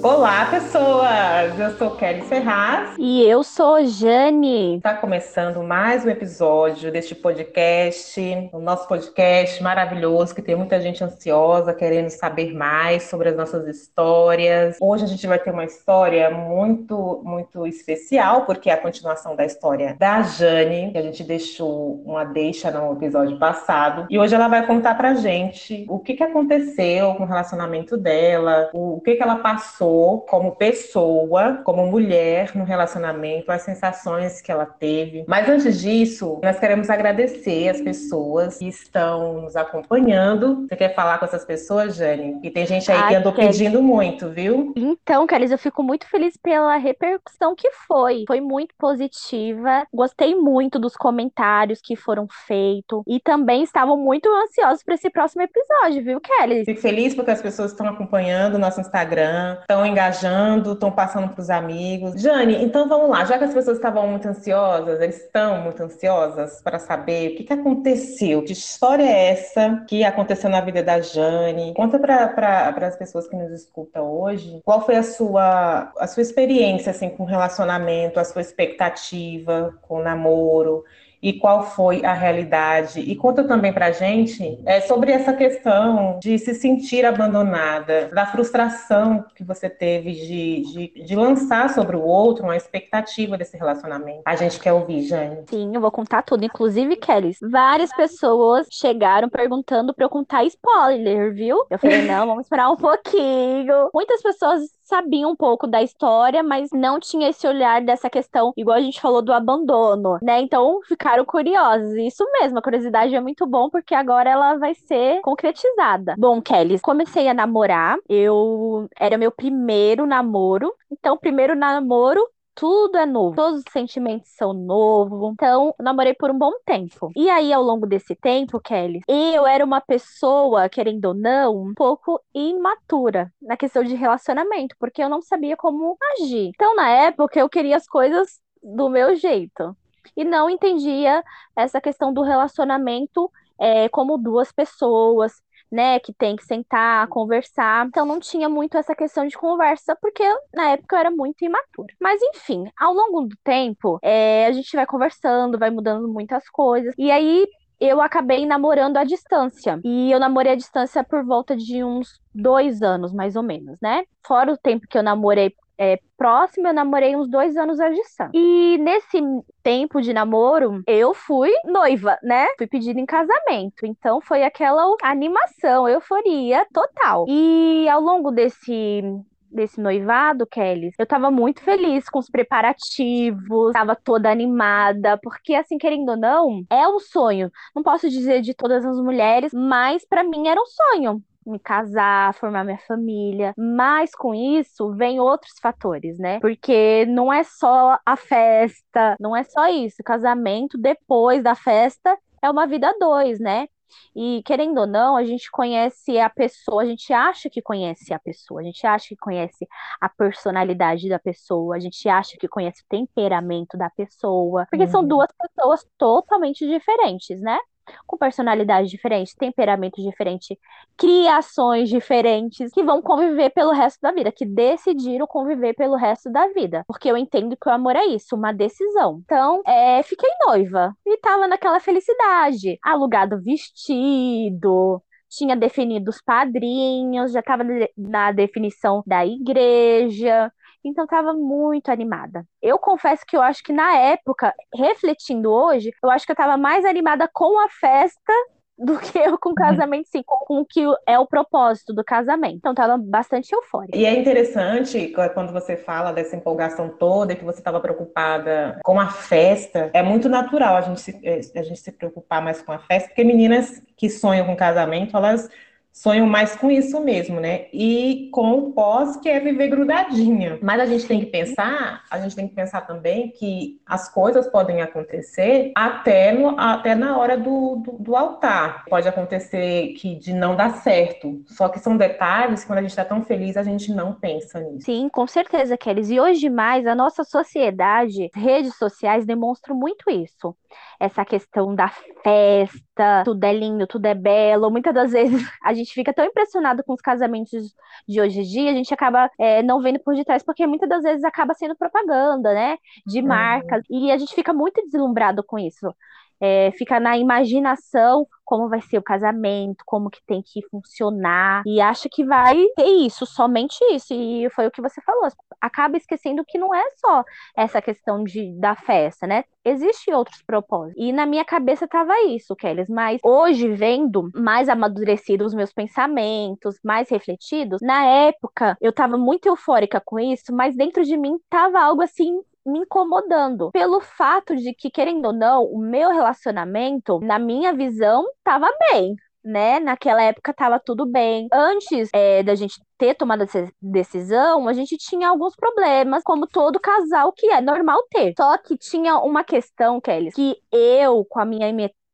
Olá, pessoas! Eu sou Kelly Ferraz. E eu sou Jane. Está começando mais um episódio deste podcast, o nosso podcast maravilhoso, que tem muita gente ansiosa, querendo saber mais sobre as nossas histórias. Hoje a gente vai ter uma história muito, muito especial, porque é a continuação da história da Jane, que a gente deixou uma deixa no episódio passado. E hoje ela vai contar pra gente o que, que aconteceu com o relacionamento dela, o que, que ela passou passou como pessoa, como mulher no relacionamento, as sensações que ela teve. Mas antes disso, nós queremos agradecer as pessoas que estão nos acompanhando. Você quer falar com essas pessoas, Jane? E tem gente aí Ai, que andou Kelly. pedindo muito, viu? Então, Kelly, eu fico muito feliz pela repercussão que foi. Foi muito positiva. Gostei muito dos comentários que foram feitos e também estavam muito ansiosos para esse próximo episódio, viu, Kelly? Fico feliz porque as pessoas estão acompanhando o nosso Instagram, estão estão engajando, estão passando para os amigos. Jane, então vamos lá, já que as pessoas estavam muito ansiosas, eles estão muito ansiosas para saber o que, que aconteceu, que história é essa que aconteceu na vida da Jane. Conta para as pessoas que nos escutam hoje, qual foi a sua, a sua experiência assim, com relacionamento, a sua expectativa com o namoro e qual foi a realidade. E conta também para a gente é, sobre essa questão de se sentir abandonada, da frustração que você teve de, de, de, lançar sobre o outro uma expectativa desse relacionamento. A gente quer ouvir, Jane. Sim, eu vou contar tudo, inclusive, Kelly. Várias pessoas chegaram perguntando para eu contar spoiler, viu? Eu falei, não, vamos esperar um pouquinho. Muitas pessoas sabia um pouco da história, mas não tinha esse olhar dessa questão, igual a gente falou do abandono, né? Então ficaram curiosos. Isso mesmo, a curiosidade é muito bom porque agora ela vai ser concretizada. Bom, Kelly, comecei a namorar, eu era meu primeiro namoro. Então, primeiro namoro, tudo é novo, todos os sentimentos são novos. Então, namorei por um bom tempo. E aí, ao longo desse tempo, Kelly, eu era uma pessoa, querendo ou não, um pouco imatura na questão de relacionamento, porque eu não sabia como agir. Então, na época, eu queria as coisas do meu jeito. E não entendia essa questão do relacionamento é, como duas pessoas, né, que tem que sentar, conversar. Então não tinha muito essa questão de conversa, porque na época eu era muito imatura. Mas enfim, ao longo do tempo, é, a gente vai conversando, vai mudando muitas coisas. E aí eu acabei namorando à distância. E eu namorei à distância por volta de uns dois anos, mais ou menos, né? Fora o tempo que eu namorei é, próximo, eu namorei uns dois anos à distância. E nesse tempo de namoro, eu fui noiva, né? Fui pedida em casamento. Então foi aquela animação, euforia total. E ao longo desse desse noivado, Kelly, eu tava muito feliz com os preparativos, tava toda animada, porque assim, querendo ou não, é um sonho. Não posso dizer de todas as mulheres, mas para mim era um sonho me casar, formar minha família. Mas com isso vem outros fatores, né? Porque não é só a festa, não é só isso. casamento depois da festa é uma vida a dois, né? E querendo ou não, a gente conhece a pessoa, a gente acha que conhece a pessoa, a gente acha que conhece a personalidade da pessoa, a gente acha que conhece o temperamento da pessoa, porque uhum. são duas pessoas totalmente diferentes, né? Com personalidades diferentes, temperamentos diferentes, criações diferentes, que vão conviver pelo resto da vida, que decidiram conviver pelo resto da vida. Porque eu entendo que o amor é isso, uma decisão. Então, é, fiquei noiva e tava naquela felicidade, alugado vestido, tinha definido os padrinhos, já estava na definição da igreja, então estava muito animada. Eu confesso que eu acho que na época, refletindo hoje, eu acho que eu estava mais animada com a festa do que eu com o uhum. casamento, sim, com, o que é o propósito do casamento. Então tava bastante eufórica. E é interessante quando você fala dessa empolgação toda, que você estava preocupada com a festa. É muito natural a gente, se, é, a gente se preocupar mais com a festa, porque meninas que sonham com casamento, elas sonham mais com isso mesmo, né? E com o pós, que é viver grudadinha. Mas a gente tem que pensar, a gente tem que pensar também que as coisas podem acontecer até, no, até na hora do, do, do altar. Pode acontecer que de não dar certo. Só que são detalhes que quando a gente está tão feliz, a gente não pensa nisso. Sim, com certeza, Kelly. E hoje mais, a nossa sociedade, redes sociais demonstram muito isso essa questão da festa, tudo é lindo, tudo é belo. Muitas das vezes a gente gente fica tão impressionado com os casamentos de hoje em dia, a gente acaba é, não vendo por detrás, porque muitas das vezes acaba sendo propaganda, né? De marcas, uhum. e a gente fica muito deslumbrado com isso é, fica na imaginação como vai ser o casamento, como que tem que funcionar, e acha que vai ter isso, somente isso. E foi o que você falou, acaba esquecendo que não é só essa questão de, da festa, né? Existem outros propósitos. E na minha cabeça tava isso, Kelly. Mas hoje, vendo mais amadurecidos os meus pensamentos, mais refletidos, na época eu tava muito eufórica com isso, mas dentro de mim tava algo assim me incomodando pelo fato de que, querendo ou não, o meu relacionamento, na minha visão, estava bem. Né? Naquela época estava tudo bem. Antes é, da gente ter tomado essa decisão, a gente tinha alguns problemas, como todo casal que é normal ter. Só que tinha uma questão, Kelly, que eu, com a minha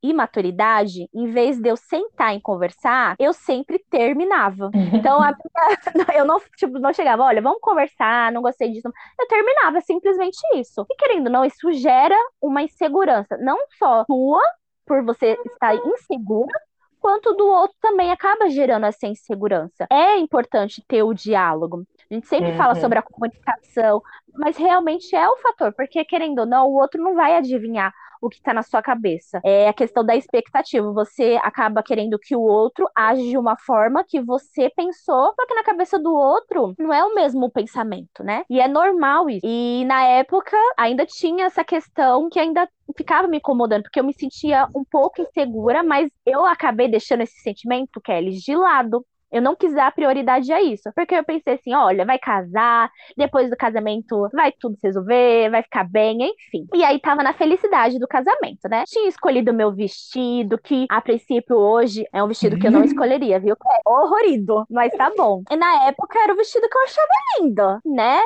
imaturidade, em vez de eu sentar e conversar, eu sempre terminava. Então, minha... eu não, tipo, não chegava, olha, vamos conversar, não gostei disso. Eu terminava simplesmente isso. E querendo ou não, isso gera uma insegurança, não só tua, por você estar insegura, quanto do outro também acaba gerando essa insegurança. É importante ter o diálogo. A gente sempre uhum. fala sobre a comunicação, mas realmente é o fator, porque querendo ou não, o outro não vai adivinhar o que está na sua cabeça. É a questão da expectativa. Você acaba querendo que o outro age de uma forma que você pensou, só que na cabeça do outro não é o mesmo pensamento, né? E é normal isso. E na época ainda tinha essa questão que ainda ficava me incomodando, porque eu me sentia um pouco insegura, mas eu acabei deixando esse sentimento, Kelly, de lado. Eu não quis dar prioridade a isso. Porque eu pensei assim: olha, vai casar, depois do casamento vai tudo se resolver, vai ficar bem, enfim. E aí tava na felicidade do casamento, né? Tinha escolhido o meu vestido, que a princípio hoje é um vestido que eu não uhum. escolheria, viu? É horrorido, mas tá bom. E na época era o vestido que eu achava lindo, né?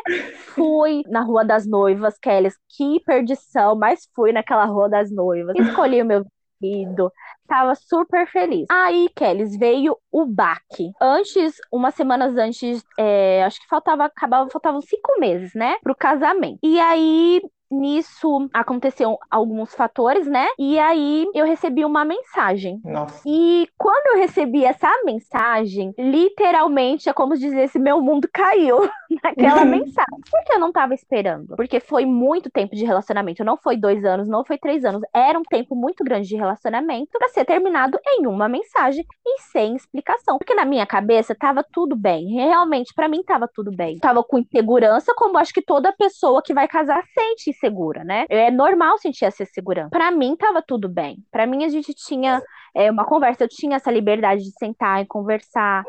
Fui na Rua das Noivas, Kelly, que perdição, mas fui naquela Rua das Noivas. Escolhi o meu vestido, tava super feliz. Aí, Kelly, veio o baque. Antes, umas semanas antes, é, acho que faltava, acabava, faltavam cinco meses, né, pro casamento. E aí, nisso aconteceram alguns fatores, né? E aí eu recebi uma mensagem. Nossa. E quando eu recebi essa mensagem, literalmente é como dizer se meu mundo caiu naquela mensagem. Porque eu não tava esperando. Porque foi muito tempo de relacionamento. Não foi dois anos, não foi três anos. Era um tempo muito grande de relacionamento para ser terminado em uma mensagem e sem explicação. Porque na minha cabeça tava tudo bem. Realmente, para mim tava tudo bem. Tava com insegurança, como acho que toda pessoa que vai casar sente insegura, né? É normal sentir essa insegurança. Para mim tava tudo bem. Para mim a gente tinha é, uma conversa, eu tinha essa liberdade de sentar e conversar,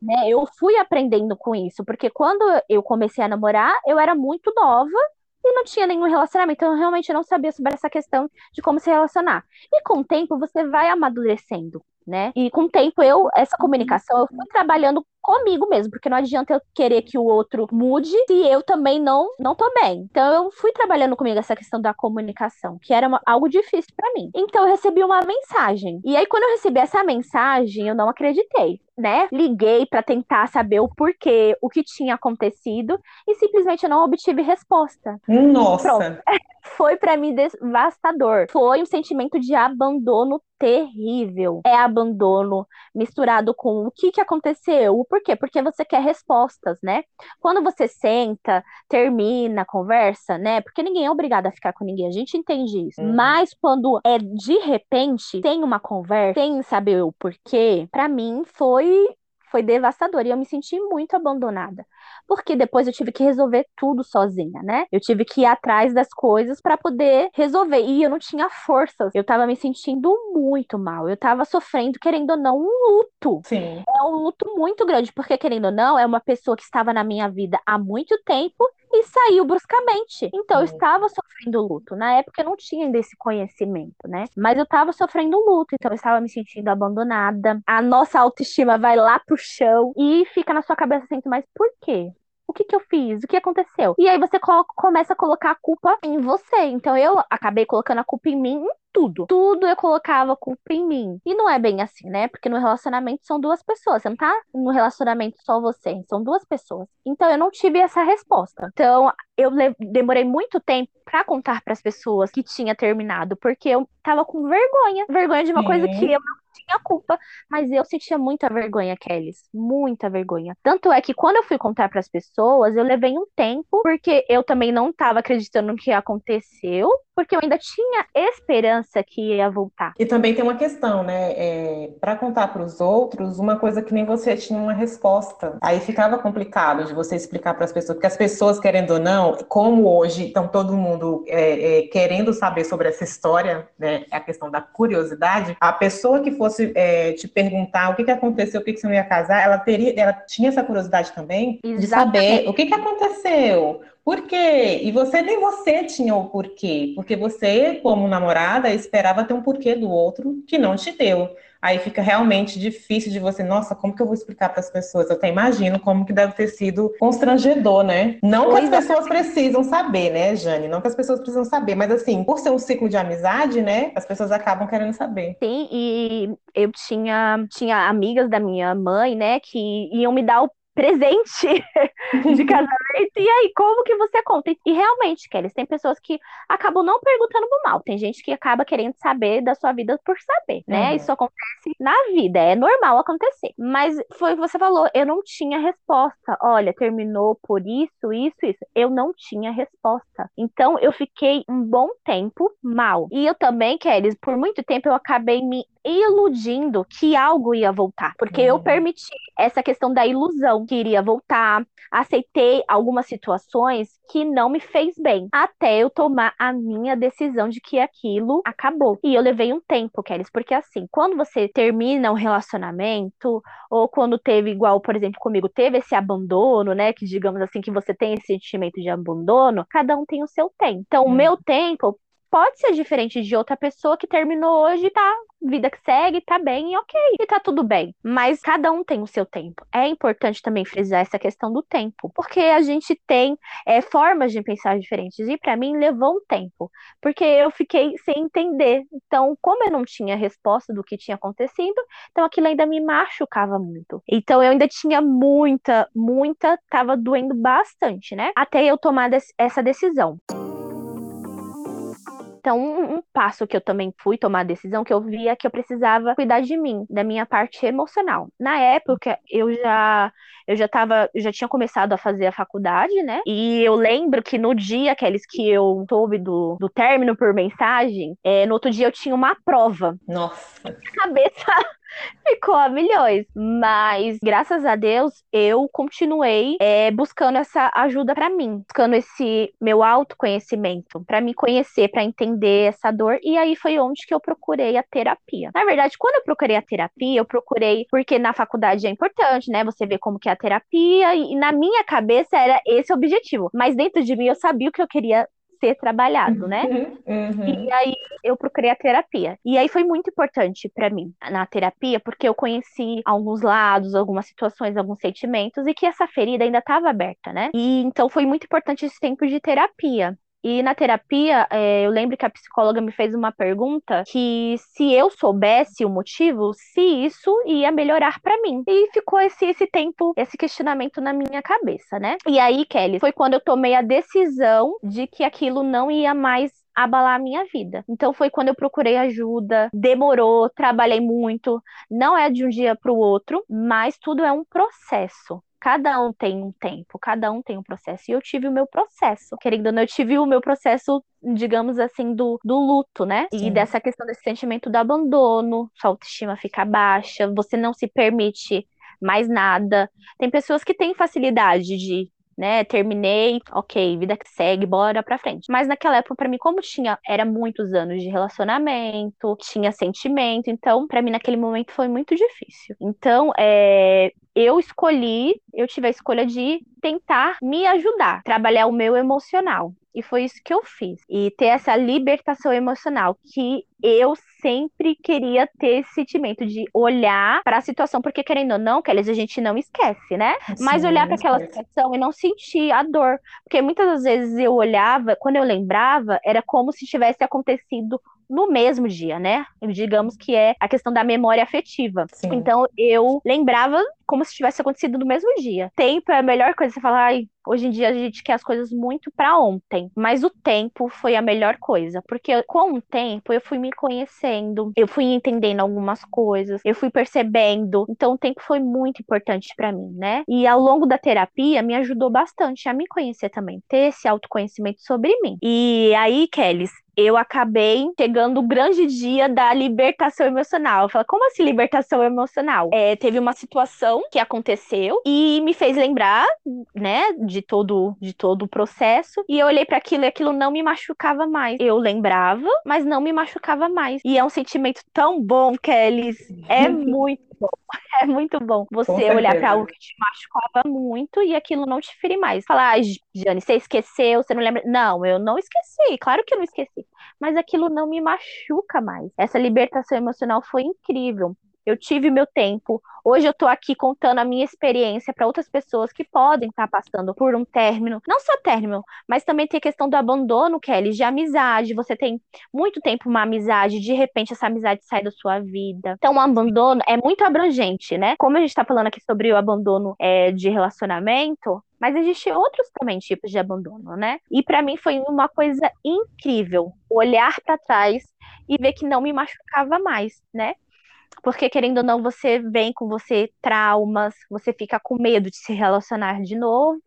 né? Eu fui aprendendo com isso, porque quando eu comecei a namorar, eu era muito nova e não tinha nenhum relacionamento, então eu realmente não sabia sobre essa questão de como se relacionar. E com o tempo você vai amadurecendo, né? E com o tempo eu essa comunicação eu fui trabalhando comigo mesmo, porque não adianta eu querer que o outro mude se eu também não não tô bem. Então eu fui trabalhando comigo essa questão da comunicação, que era uma, algo difícil para mim. Então eu recebi uma mensagem. E aí quando eu recebi essa mensagem, eu não acreditei, né? Liguei para tentar saber o porquê, o que tinha acontecido e simplesmente eu não obtive resposta. Nossa. Pronto. Foi para mim devastador. Foi um sentimento de abandono terrível. É abandono misturado com o que que aconteceu, por quê? Porque você quer respostas, né? Quando você senta, termina, conversa, né? Porque ninguém é obrigado a ficar com ninguém, a gente entende isso. Uhum. Mas quando é de repente, tem uma conversa, sem saber o porquê, para mim foi foi devastador e eu me senti muito abandonada porque depois eu tive que resolver tudo sozinha, né? Eu tive que ir atrás das coisas para poder resolver e eu não tinha forças. Eu tava me sentindo muito mal. Eu tava sofrendo, querendo ou não, um luto. Sim. É um luto muito grande, porque querendo ou não, é uma pessoa que estava na minha vida há muito tempo e saiu bruscamente. Então, eu estava sofrendo luto. Na época, eu não tinha ainda esse conhecimento, né? Mas eu estava sofrendo luto, então eu estava me sentindo abandonada. A nossa autoestima vai lá pro chão e fica na sua cabeça assim, mas por quê? o que que eu fiz? O que aconteceu? E aí você começa a colocar a culpa em você. Então eu acabei colocando a culpa em mim tudo. Tudo eu colocava culpa em mim. E não é bem assim, né? Porque no relacionamento são duas pessoas. Você não tá no relacionamento só você, são duas pessoas. Então eu não tive essa resposta. Então eu demorei muito tempo para contar para as pessoas que tinha terminado, porque eu tava com vergonha, vergonha de uma Sim. coisa que eu não tinha culpa, mas eu sentia muita vergonha, Kelly, muita vergonha. Tanto é que quando eu fui contar para as pessoas, eu levei um tempo, porque eu também não estava acreditando no que aconteceu, porque eu ainda tinha esperança que ia voltar. E também tem uma questão, né? É, para contar para os outros, uma coisa que nem você tinha uma resposta. Aí ficava complicado de você explicar para as pessoas, porque as pessoas, querendo ou não, como hoje estão todo mundo é, é, querendo saber sobre essa história, né? A questão da curiosidade, a pessoa que fosse é, te perguntar o que, que aconteceu, o que, que você não ia casar, ela teria, ela tinha essa curiosidade também Exatamente. de saber o que, que aconteceu. Por quê? E você nem você tinha o porquê, porque você, como namorada, esperava ter um porquê do outro que não te deu. Aí fica realmente difícil de você, nossa, como que eu vou explicar para as pessoas? Eu até imagino como que deve ter sido constrangedor, né? Não pois que as é. pessoas é. precisam saber, né, Jane? Não que as pessoas precisam saber, mas assim, por ser um ciclo de amizade, né, as pessoas acabam querendo saber. Sim, e eu tinha, tinha amigas da minha mãe, né, que iam me dar o presente de casamento. E aí, como que você conta? E realmente, Kelly, tem pessoas que acabam não perguntando por mal. Tem gente que acaba querendo saber da sua vida por saber, né? Uhum. Isso acontece na vida, é normal acontecer. Mas foi o que você falou, eu não tinha resposta. Olha, terminou por isso, isso, isso. Eu não tinha resposta. Então, eu fiquei um bom tempo mal. E eu também, Kelly, por muito tempo eu acabei me iludindo que algo ia voltar, porque uhum. eu permiti essa questão da ilusão que iria voltar, aceitei algumas situações que não me fez bem, até eu tomar a minha decisão de que aquilo acabou. E eu levei um tempo, Kelly, porque assim, quando você termina um relacionamento, ou quando teve, igual, por exemplo, comigo, teve esse abandono, né, que digamos assim, que você tem esse sentimento de abandono, cada um tem o seu tempo. Então, o meu tempo pode ser diferente de outra pessoa que terminou hoje e tá vida que segue, tá bem ok, e tá tudo bem. Mas cada um tem o seu tempo. É importante também frisar essa questão do tempo, porque a gente tem é, formas de pensar diferentes. E para mim levou um tempo, porque eu fiquei sem entender. Então, como eu não tinha resposta do que tinha acontecido, então aquilo ainda me machucava muito. Então eu ainda tinha muita, muita, tava doendo bastante, né? Até eu tomar essa decisão. Então, um, um, passo que eu também fui tomar a decisão, que eu via que eu precisava cuidar de mim, da minha parte emocional. Na época, eu já eu já tava, eu já tinha começado a fazer a faculdade, né? E eu lembro que no dia, aqueles que eu soube do, do término por mensagem, é, no outro dia eu tinha uma prova. Nossa. A cabeça ficou a milhões. Mas, graças a Deus, eu continuei é, buscando essa ajuda para mim, buscando esse meu autoconhecimento, para me conhecer, para entender essa dor. E aí foi onde que eu procurei a terapia. Na verdade, quando eu procurei a terapia, eu procurei porque na faculdade é importante, né? Você vê como que é a terapia, e na minha cabeça era esse o objetivo. Mas dentro de mim eu sabia o que eu queria ser trabalhado, né? Uhum. E aí eu procurei a terapia. E aí foi muito importante para mim na terapia, porque eu conheci alguns lados, algumas situações, alguns sentimentos e que essa ferida ainda estava aberta, né? E então foi muito importante esse tempo de terapia. E na terapia, é, eu lembro que a psicóloga me fez uma pergunta que se eu soubesse o motivo, se isso ia melhorar para mim. E ficou esse, esse tempo, esse questionamento na minha cabeça, né? E aí, Kelly, foi quando eu tomei a decisão de que aquilo não ia mais abalar a minha vida. Então foi quando eu procurei ajuda, demorou, trabalhei muito, não é de um dia para o outro, mas tudo é um processo. Cada um tem um tempo, cada um tem um processo. E eu tive o meu processo. Querendo ou não, eu tive o meu processo, digamos assim, do, do luto, né? Sim. E dessa questão desse sentimento do abandono, sua autoestima fica baixa, você não se permite mais nada. Tem pessoas que têm facilidade de né? Terminei, ok, vida que segue, bora pra frente. Mas naquela época, para mim, como tinha, era muitos anos de relacionamento, tinha sentimento, então, para mim, naquele momento foi muito difícil. Então, é, eu escolhi, eu tive a escolha de tentar me ajudar, trabalhar o meu emocional. E foi isso que eu fiz. E ter essa libertação emocional que eu sempre queria ter esse sentimento de olhar para a situação, porque querendo ou não, Kelly, a gente não esquece, né? Sim, Mas olhar para aquela situação e não sentir a dor. Porque muitas das vezes eu olhava, quando eu lembrava, era como se tivesse acontecido no mesmo dia, né? Digamos que é a questão da memória afetiva. Sim. Então eu lembrava como se tivesse acontecido no mesmo dia. Tempo é a melhor coisa. Você fala, ai, hoje em dia a gente quer as coisas muito para ontem, mas o tempo foi a melhor coisa, porque com o tempo eu fui me conhecendo, eu fui entendendo algumas coisas, eu fui percebendo. Então o tempo foi muito importante para mim, né? E ao longo da terapia me ajudou bastante a me conhecer também, ter esse autoconhecimento sobre mim. E aí, Kelly, eu acabei chegando o grande dia da libertação emocional. Eu falo, como assim libertação emocional? É, teve uma situação que aconteceu e me fez lembrar, né, de todo, de todo o processo. E eu olhei para aquilo e aquilo não me machucava mais. Eu lembrava, mas não me machucava mais. E é um sentimento tão bom, Kelly. É muito bom. É muito bom você olhar para algo que te machucava muito e aquilo não te ferir mais. Falar, ah, Jane, você esqueceu, você não lembra. Não, eu não esqueci. Claro que eu não esqueci. Mas aquilo não me machuca mais. Essa libertação emocional foi incrível eu tive meu tempo. Hoje eu tô aqui contando a minha experiência para outras pessoas que podem estar tá passando por um término, não só término, mas também tem a questão do abandono, Kelly, de amizade. Você tem muito tempo uma amizade, de repente essa amizade sai da sua vida. Então, o abandono é muito abrangente, né? Como a gente tá falando aqui sobre o abandono é, de relacionamento, mas existem outros também tipos de abandono, né? E para mim foi uma coisa incrível olhar para trás e ver que não me machucava mais, né? Porque, querendo ou não, você vem com você traumas, você fica com medo de se relacionar de novo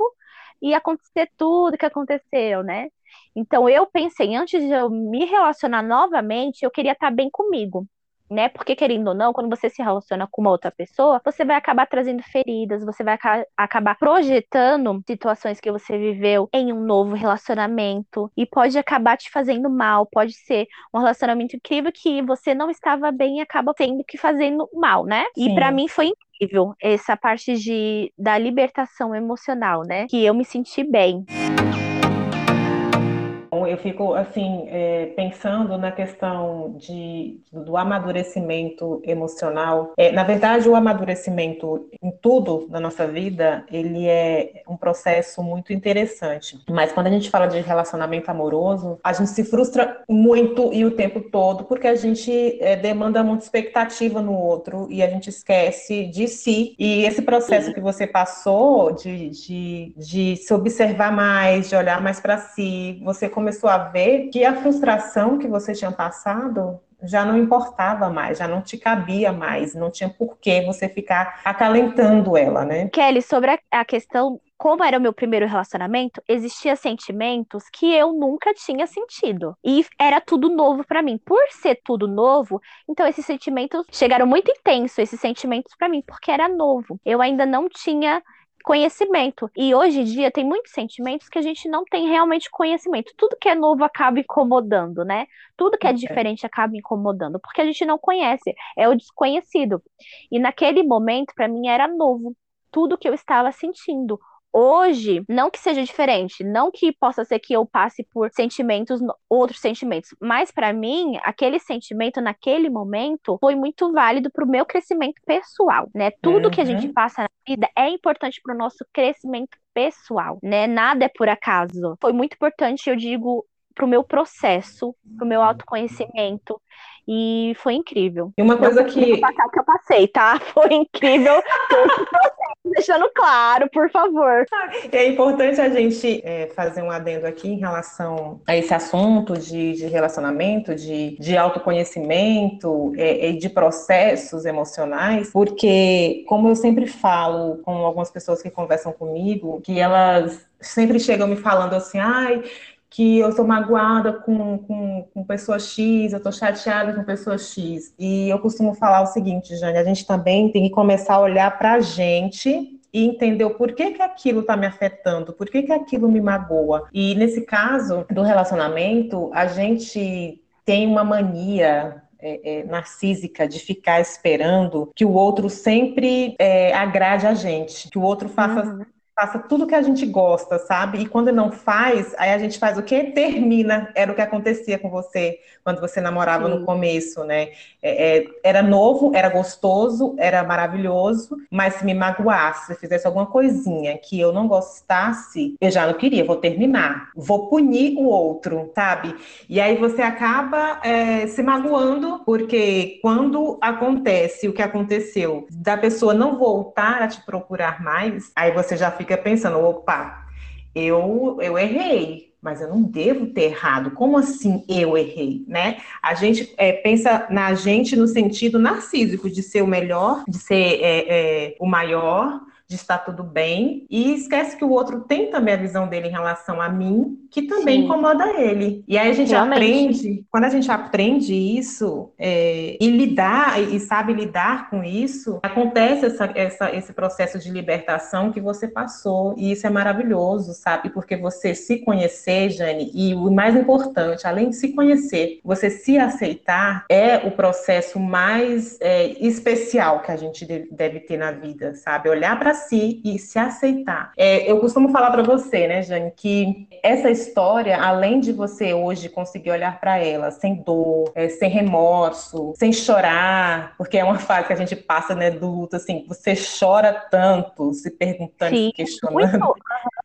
e acontecer tudo que aconteceu, né? Então, eu pensei, antes de eu me relacionar novamente, eu queria estar bem comigo né? Porque, querendo ou não, quando você se relaciona com uma outra pessoa, você vai acabar trazendo feridas, você vai acabar projetando situações que você viveu em um novo relacionamento e pode acabar te fazendo mal, pode ser um relacionamento incrível que você não estava bem e acaba tendo que fazendo mal, né? Sim. E para mim foi incrível essa parte de da libertação emocional, né? Que eu me senti bem. Então, eu fico assim é, pensando na questão de, do amadurecimento emocional. É, na verdade, o amadurecimento em tudo na nossa vida ele é um processo muito interessante. Mas quando a gente fala de relacionamento amoroso, a gente se frustra muito e o tempo todo porque a gente é, demanda muita expectativa no outro e a gente esquece de si. E esse processo que você passou de, de, de se observar mais, de olhar mais para si, você começou começou a ver que a frustração que você tinha passado já não importava mais, já não te cabia mais, não tinha por que você ficar acalentando ela, né? Kelly, sobre a questão como era o meu primeiro relacionamento, existia sentimentos que eu nunca tinha sentido. E era tudo novo para mim. Por ser tudo novo, então esses sentimentos chegaram muito intensos, esses sentimentos para mim, porque era novo. Eu ainda não tinha conhecimento. E hoje em dia tem muitos sentimentos que a gente não tem realmente conhecimento. Tudo que é novo acaba incomodando, né? Tudo que é diferente acaba incomodando, porque a gente não conhece, é o desconhecido. E naquele momento, para mim, era novo. Tudo que eu estava sentindo, hoje, não que seja diferente, não que possa ser que eu passe por sentimentos, outros sentimentos, mas para mim, aquele sentimento naquele momento foi muito válido para o meu crescimento pessoal, né? Tudo uhum. que a gente uhum. passa na vida é importante para o nosso crescimento pessoal, né? Nada é por acaso. Foi muito importante, eu digo, para o meu processo, para o meu autoconhecimento. E foi incrível. E uma coisa que. Passar que eu passei, tá? Foi incrível. Deixando claro, por favor. É importante a gente é, fazer um adendo aqui em relação a esse assunto de, de relacionamento, de, de autoconhecimento é, e de processos emocionais, porque, como eu sempre falo com algumas pessoas que conversam comigo, que elas sempre chegam me falando assim, ai, que eu estou magoada com, com, com pessoa X, eu estou chateada com pessoa X. E eu costumo falar o seguinte, Jane, a gente também tem que começar a olhar para a gente e entender o porquê que aquilo está me afetando, por que aquilo me magoa. E nesse caso do relacionamento, a gente tem uma mania é, é, narcísica de ficar esperando que o outro sempre é, agrade a gente, que o outro faça uhum faça tudo que a gente gosta, sabe? E quando não faz, aí a gente faz o quê? Termina. Era o que acontecia com você quando você namorava Sim. no começo, né? É, é, era novo, era gostoso, era maravilhoso, mas se me magoasse, se fizesse alguma coisinha que eu não gostasse, eu já não queria, vou terminar, vou punir o outro, sabe? E aí você acaba é, se magoando, porque quando acontece o que aconteceu, da pessoa não voltar a te procurar mais, aí você já fica pensando, opa, eu, eu errei, mas eu não devo ter errado. Como assim eu errei, né? A gente é, pensa na gente no sentido narcísico de ser o melhor, de ser é, é, o maior, de estar tudo bem e esquece que o outro tem também a visão dele em relação a mim, que também Sim. incomoda ele. E aí a gente Realmente. aprende, quando a gente aprende isso é, e lidar e sabe lidar com isso, acontece essa, essa, esse processo de libertação que você passou e isso é maravilhoso, sabe? Porque você se conhecer, Jane, e o mais importante, além de se conhecer, você se aceitar é o processo mais é, especial que a gente deve ter na vida, sabe? Olhar para si e se aceitar. É, eu costumo falar para você, né, Jane, que essa história, além de você hoje conseguir olhar para ela sem dor, é, sem remorso, sem chorar, porque é uma fase que a gente passa, né, do luto, assim, você chora tanto, se perguntando, Sim, se questionando.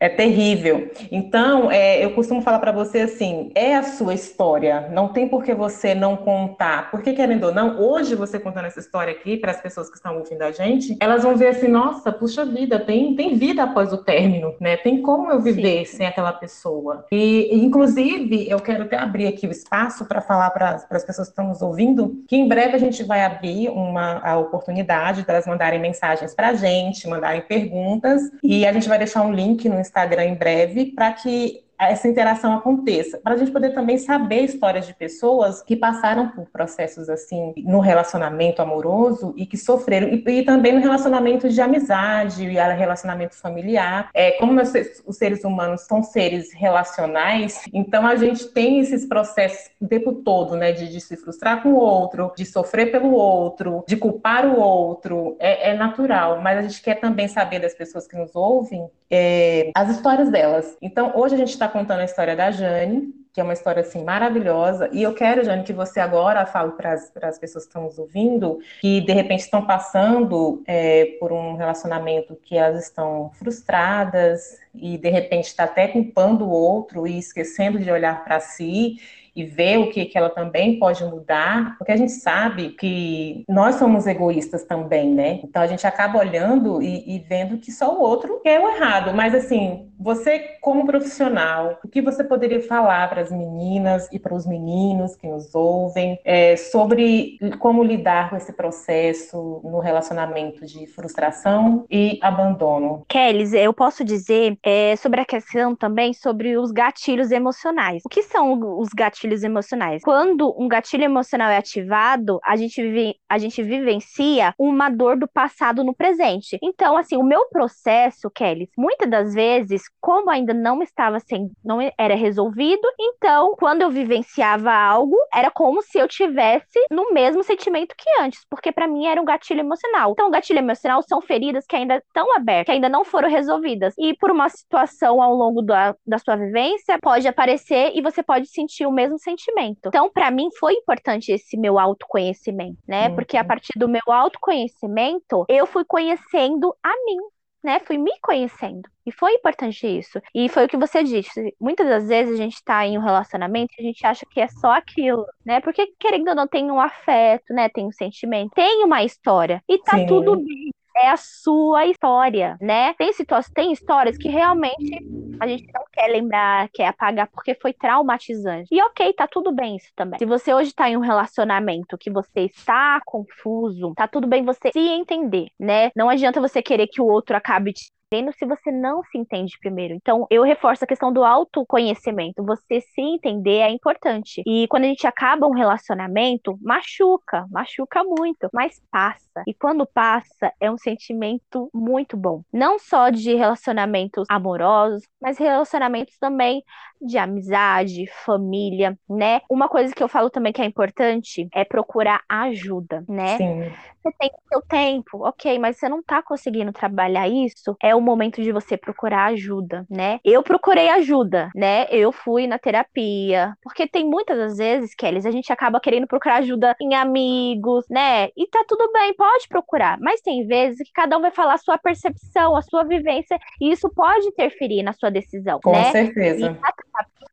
É terrível. Então, é, eu costumo falar para você assim: é a sua história, não tem por que você não contar. Porque, querendo ou não, hoje você contando essa história aqui para as pessoas que estão ouvindo a gente, elas vão ver assim: nossa, puxa vida, tem, tem vida após o término, né? Tem como eu viver Sim. sem aquela pessoa. E, inclusive, eu quero até abrir aqui o espaço para falar para as pessoas que estão nos ouvindo que em breve a gente vai abrir uma, a oportunidade de elas mandarem mensagens para a gente, mandarem perguntas, e a gente vai deixar um link no Instagram em breve para que essa interação aconteça, para a gente poder também saber histórias de pessoas que passaram por processos assim no relacionamento amoroso e que sofreram, e, e também no relacionamento de amizade e relacionamento familiar. É, como nós, os seres humanos são seres relacionais, então a gente tem esses processos o tempo todo, né, de, de se frustrar com o outro, de sofrer pelo outro, de culpar o outro, é, é natural, mas a gente quer também saber das pessoas que nos ouvem é, as histórias delas. Então, hoje a gente está contando a história da Jane, que é uma história assim maravilhosa. E eu quero, Jane, que você agora fale para as pessoas que estão nos ouvindo, que de repente estão passando é, por um relacionamento que elas estão frustradas e de repente está até culpando o outro e esquecendo de olhar para si e ver o que, que ela também pode mudar, porque a gente sabe que nós somos egoístas também, né? Então a gente acaba olhando e, e vendo que só o outro é o errado. Mas assim, você como profissional, o que você poderia falar para as meninas e para os meninos que nos ouvem é, sobre como lidar com esse processo no relacionamento de frustração e abandono? Kelly, eu posso dizer é, sobre a questão também sobre os gatilhos emocionais. O que são os gatilhos gatilhos emocionais. Quando um gatilho emocional é ativado, a gente, vive, a gente vivencia uma dor do passado no presente. Então, assim, o meu processo, Kelly, muitas das vezes, como ainda não estava sendo, não era resolvido, então, quando eu vivenciava algo, era como se eu tivesse no mesmo sentimento que antes, porque para mim era um gatilho emocional. Então, gatilho emocional são feridas que ainda estão abertas, que ainda não foram resolvidas. E por uma situação ao longo da, da sua vivência, pode aparecer e você pode sentir o mesmo sentimento. Então, para mim, foi importante esse meu autoconhecimento, né? Uhum. Porque a partir do meu autoconhecimento, eu fui conhecendo a mim, né? Fui me conhecendo. E foi importante isso. E foi o que você disse. Muitas das vezes a gente está em um relacionamento e a gente acha que é só aquilo, né? Porque, querendo ou não, tem um afeto, né? Tem um sentimento, tem uma história. E tá Sim. tudo bem é a sua história, né? Tem situações, tem histórias que realmente a gente não quer lembrar, quer apagar porque foi traumatizante. E ok, tá tudo bem isso também. Se você hoje tá em um relacionamento que você está confuso, tá tudo bem você se entender, né? Não adianta você querer que o outro acabe te se você não se entende primeiro. Então, eu reforço a questão do autoconhecimento. Você se entender é importante. E quando a gente acaba um relacionamento, machuca, machuca muito, mas passa. E quando passa, é um sentimento muito bom. Não só de relacionamentos amorosos, mas relacionamentos também de amizade, família, né? Uma coisa que eu falo também que é importante é procurar ajuda, né? Sim. Você tem o seu tempo, ok, mas você não tá conseguindo trabalhar isso, é o momento de você procurar ajuda, né? Eu procurei ajuda, né? Eu fui na terapia, porque tem muitas das vezes, Kelly, a gente acaba querendo procurar ajuda em amigos, né? E tá tudo bem, pode procurar, mas tem vezes que cada um vai falar a sua percepção, a sua vivência, e isso pode interferir na sua decisão, Com né? certeza. E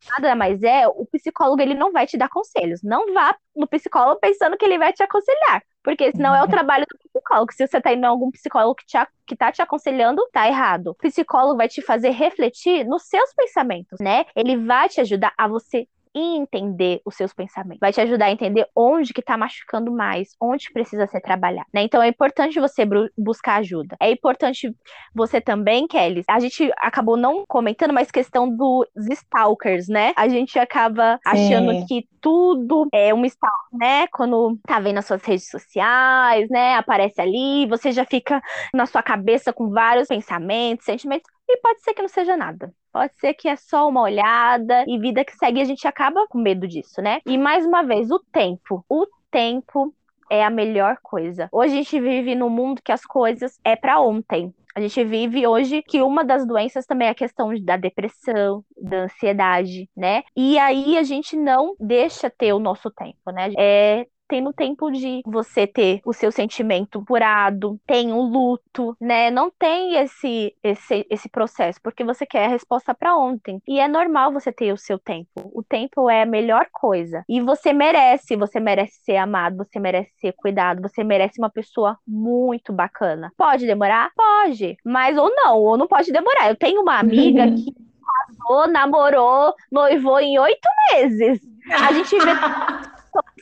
nada mais é, o psicólogo ele não vai te dar conselhos. Não vá no psicólogo pensando que ele vai te aconselhar. Porque esse não é o trabalho do psicólogo. Se você tá indo em algum psicólogo que, te, que tá te aconselhando, tá errado. O psicólogo vai te fazer refletir nos seus pensamentos, né? Ele vai te ajudar a você entender os seus pensamentos. Vai te ajudar a entender onde que tá machucando mais, onde precisa ser trabalhado, né? Então é importante você buscar ajuda. É importante você também, Kelly. A gente acabou não comentando, mas questão dos stalkers, né? A gente acaba Sim. achando que tudo é um stalker, né? Quando tá vendo as suas redes sociais, né? Aparece ali, você já fica na sua cabeça com vários pensamentos, sentimentos. E pode ser que não seja nada. Pode ser que é só uma olhada e vida que segue, a gente acaba com medo disso, né? E mais uma vez, o tempo. O tempo é a melhor coisa. Hoje a gente vive num mundo que as coisas é para ontem. A gente vive hoje que uma das doenças também é a questão da depressão, da ansiedade, né? E aí a gente não deixa ter o nosso tempo, né? É tem no tempo de você ter o seu sentimento curado, tem um luto, né? Não tem esse esse, esse processo, porque você quer a resposta para ontem. E é normal você ter o seu tempo. O tempo é a melhor coisa. E você merece, você merece ser amado, você merece ser cuidado, você merece uma pessoa muito bacana. Pode demorar? Pode. Mas ou não, ou não pode demorar. Eu tenho uma amiga que casou, namorou, noivou em oito meses. A gente vê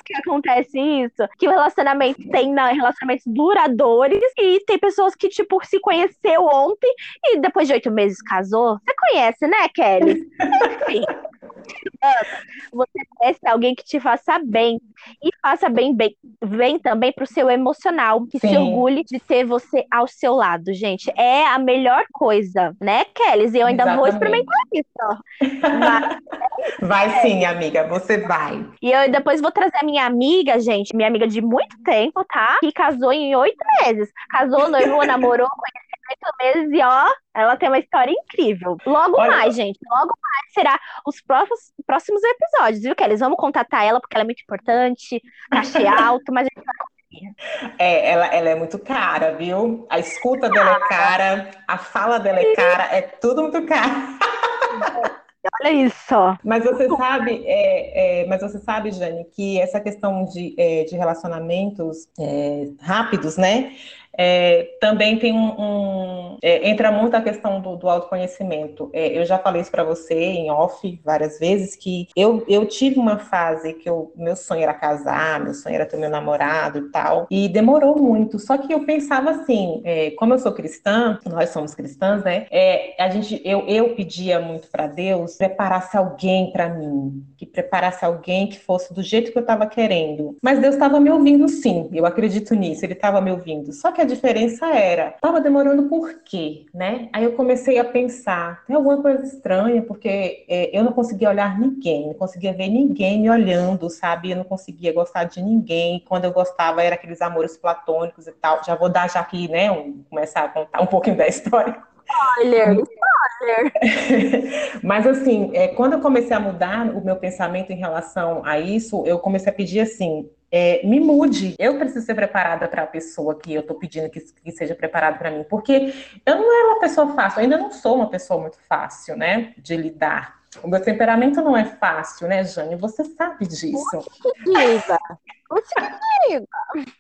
que acontece isso, que o relacionamento tem não, relacionamentos duradouros e tem pessoas que, tipo, se conheceu ontem e depois de oito meses casou. Você conhece, né, Kelly? Enfim. Você conhece alguém que te faça bem. E faça bem, bem, bem também pro seu emocional. Que Sim. se orgulhe de ter você ao seu lado, gente. É a melhor coisa, né, Kelly? E eu ainda Exatamente. vou experimentar isso. Mas, vai sim, amiga, você vai. E eu depois vou trazer a minha amiga, gente, minha amiga de muito tempo, tá? Que casou em oito meses. Casou, noivou, namorou, meses e ó, ela tem uma história incrível. Logo Olha... mais, gente, logo mais será os próximos, próximos episódios, viu, Kelly? Vamos contatar ela porque ela é muito importante, cachê alto, mas a gente vai é, ela, ela é muito cara, viu? A escuta dela é cara, a fala dela é cara, é tudo muito caro. Olha isso. Mas você sabe, é, é, mas você sabe, Jane, que essa questão de, é, de relacionamentos é, rápidos, né? É, também tem um, um é, entra muito a questão do, do autoconhecimento. É, eu já falei isso para você em off várias vezes que eu, eu tive uma fase que eu, meu sonho era casar, meu sonho era ter meu namorado e tal, e demorou muito. Só que eu pensava assim, é, como eu sou cristã, nós somos cristãs, né? É, a gente, eu, eu pedia muito para Deus preparasse alguém para mim, que preparasse alguém que fosse do jeito que eu estava querendo. Mas Deus estava me ouvindo, sim. Eu acredito nisso. Ele estava me ouvindo. Só que a diferença era, tava demorando por quê, né? Aí eu comecei a pensar, tem alguma coisa estranha, porque é, eu não conseguia olhar ninguém, não conseguia ver ninguém me olhando, sabe? Eu não conseguia gostar de ninguém. Quando eu gostava era aqueles amores platônicos e tal. Já vou dar já aqui, né? Um, começar a contar um pouquinho da história. Spoiler, spoiler. Mas assim, é, quando eu comecei a mudar o meu pensamento em relação a isso, eu comecei a pedir assim, é, me mude. Eu preciso ser preparada para a pessoa que eu estou pedindo que, que seja preparada para mim, porque eu não era uma pessoa fácil, ainda não sou uma pessoa muito fácil, né, de lidar. O meu temperamento não é fácil, né, Jane? Você sabe disso. Diva.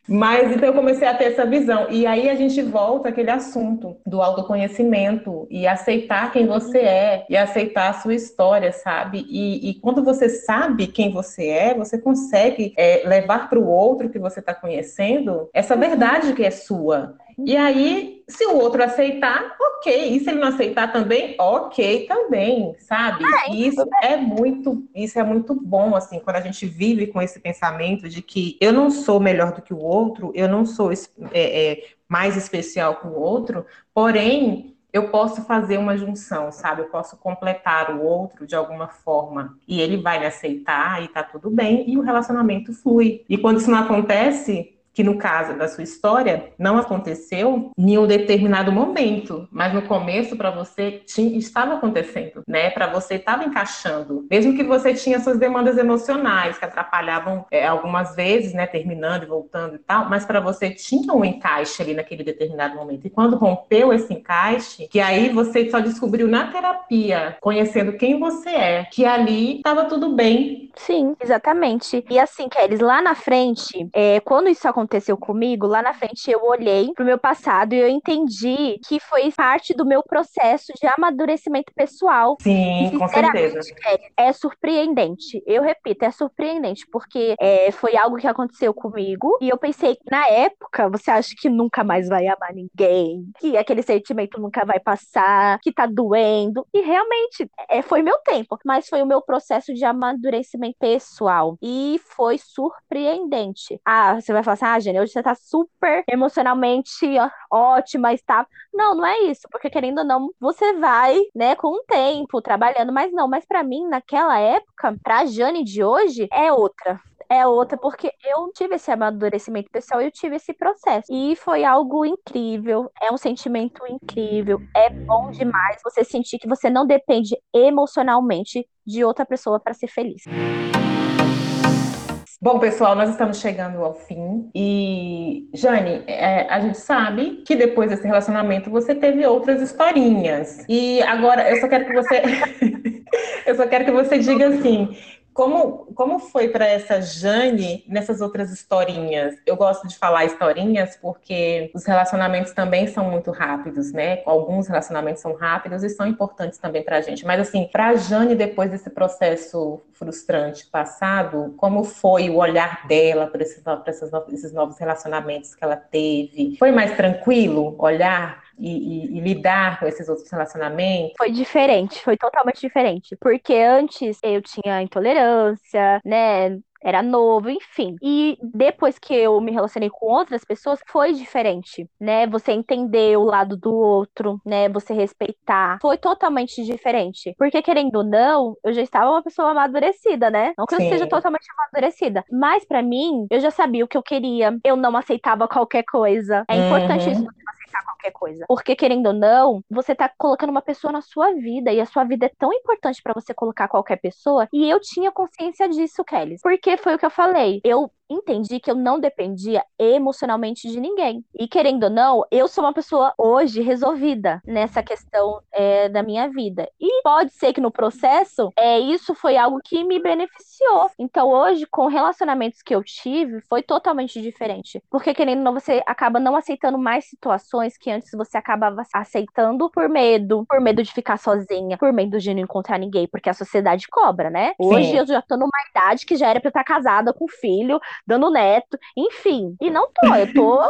Mas então eu comecei a ter essa visão. E aí a gente volta àquele assunto do autoconhecimento e aceitar quem você é e aceitar a sua história, sabe? E, e quando você sabe quem você é, você consegue é, levar para o outro que você está conhecendo essa verdade que é sua. E aí, se o outro aceitar, ok. E se ele não aceitar também, ok também, sabe? Ah, isso é muito, isso é muito bom, assim, quando a gente vive com esse pensamento de que eu não sou melhor do que o outro, eu não sou é, é, mais especial que o outro, porém eu posso fazer uma junção, sabe? Eu posso completar o outro de alguma forma e ele vai me aceitar e tá tudo bem e o relacionamento flui. E quando isso não acontece, que no caso da sua história não aconteceu em um determinado momento, mas no começo para você tinha, estava acontecendo, né? Para você estava encaixando, mesmo que você tinha suas demandas emocionais que atrapalhavam é, algumas vezes, né? Terminando e voltando e tal, mas para você tinha um encaixe ali naquele determinado momento. E quando rompeu esse encaixe, que aí você só descobriu na terapia, conhecendo quem você é, que ali estava tudo bem. Sim, exatamente. E assim, Kelly, lá na frente, é, quando isso aconteceu comigo, lá na frente eu olhei pro meu passado e eu entendi que foi parte do meu processo de amadurecimento pessoal. Sim, e, com certeza. Kelly, é surpreendente. Eu repito, é surpreendente, porque é, foi algo que aconteceu comigo e eu pensei, na época, você acha que nunca mais vai amar ninguém, que aquele sentimento nunca vai passar, que tá doendo. E realmente, é, foi meu tempo, mas foi o meu processo de amadurecimento pessoal. E foi surpreendente. Ah, você vai falar assim, ah, Jenny, hoje você tá super emocionalmente ótima, está. Não, não é isso, porque querendo ou não, você vai, né, com o tempo, trabalhando, mas não, mas para mim, naquela época, pra Jane de hoje, é outra é outra, porque eu tive esse amadurecimento pessoal, eu tive esse processo. E foi algo incrível, é um sentimento incrível, é bom demais você sentir que você não depende emocionalmente de outra pessoa para ser feliz. Bom, pessoal, nós estamos chegando ao fim e, Jane, é, a gente sabe que depois desse relacionamento você teve outras historinhas. E agora eu só quero que você, eu só quero que você diga assim, como, como foi para essa Jane nessas outras historinhas? Eu gosto de falar historinhas porque os relacionamentos também são muito rápidos, né? Alguns relacionamentos são rápidos e são importantes também para a gente. Mas, assim, para a Jane, depois desse processo frustrante passado, como foi o olhar dela para esses, esses novos relacionamentos que ela teve? Foi mais tranquilo olhar e, e, e, lidar com esses outros relacionamentos? Foi diferente, foi totalmente diferente. Porque antes eu tinha intolerância, né? era novo, enfim. E depois que eu me relacionei com outras pessoas, foi diferente, né? Você entender o lado do outro, né? Você respeitar. Foi totalmente diferente. Porque, querendo ou não, eu já estava uma pessoa amadurecida, né? Não que Sim. eu seja totalmente amadurecida. Mas, para mim, eu já sabia o que eu queria. Eu não aceitava qualquer coisa. É importante uhum. isso aceitar qualquer coisa. Porque, querendo ou não, você tá colocando uma pessoa na sua vida e a sua vida é tão importante para você colocar qualquer pessoa. E eu tinha consciência disso, Kelly. Porque foi o que eu falei. Eu entendi que eu não dependia emocionalmente de ninguém. E querendo ou não, eu sou uma pessoa hoje resolvida nessa questão é, da minha vida. E pode ser que no processo, é, isso foi algo que me beneficiou. Então hoje, com relacionamentos que eu tive, foi totalmente diferente. Porque querendo ou não, você acaba não aceitando mais situações que antes você acabava aceitando por medo, por medo de ficar sozinha, por medo de não encontrar ninguém, porque a sociedade cobra, né? Hoje Sim. eu já tô numa idade que já era pra eu estar casada com filho, dando neto, enfim. E não tô, eu tô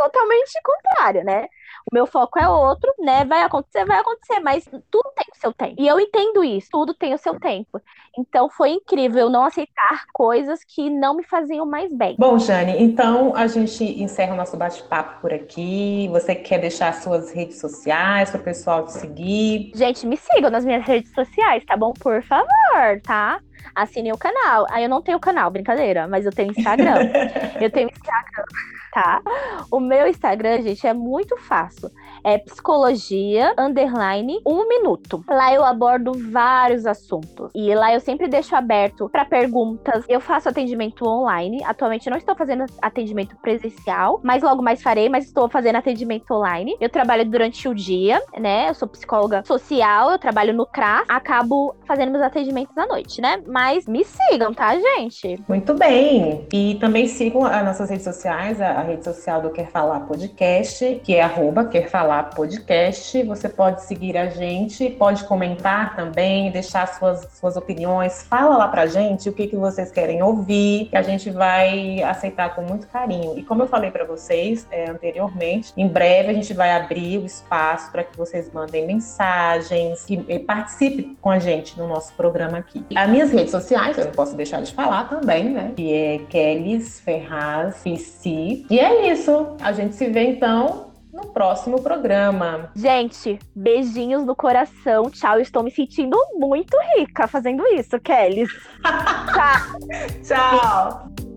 totalmente contrário, né? O meu foco é outro, né? Vai acontecer, vai acontecer, mas tudo tem o seu tempo. E eu entendo isso, tudo tem o seu tempo. Então foi incrível não aceitar coisas que não me faziam mais bem. Bom, Jane, então a gente encerra o nosso bate-papo por aqui. Você quer deixar suas redes sociais para o pessoal te seguir? Gente, me sigam nas minhas redes sociais, tá bom? Por favor, tá? assine o canal. Aí eu não tenho canal, brincadeira, mas eu tenho Instagram. eu tenho Instagram, tá? O meu Instagram, gente, é muito fácil. É psicologia underline um minuto. Lá eu abordo vários assuntos. E lá eu sempre deixo aberto para perguntas. Eu faço atendimento online. Atualmente não estou fazendo atendimento presencial, mas logo mais farei, mas estou fazendo atendimento online. Eu trabalho durante o dia, né? Eu sou psicóloga social, eu trabalho no CRAS, acabo fazendo meus atendimentos à noite, né? Mas me sigam, tá, gente? Muito bem. E também sigam as nossas redes sociais, a, rede social do Quer Falar Podcast, que é arroba Quer Falar Podcast. Você pode seguir a gente, pode comentar também, deixar suas, suas opiniões. Fala lá pra gente o que, que vocês querem ouvir, que a gente vai aceitar com muito carinho. E como eu falei para vocês é, anteriormente, em breve a gente vai abrir o espaço para que vocês mandem mensagens, que participem com a gente no nosso programa aqui. As minhas redes sociais, eu não posso deixar de falar também, né? Que é Kellys Ferraz PC. E é isso. A gente se vê então no próximo programa. Gente, beijinhos no coração. Tchau. estou me sentindo muito rica fazendo isso, Kelly. Tchau. Tchau.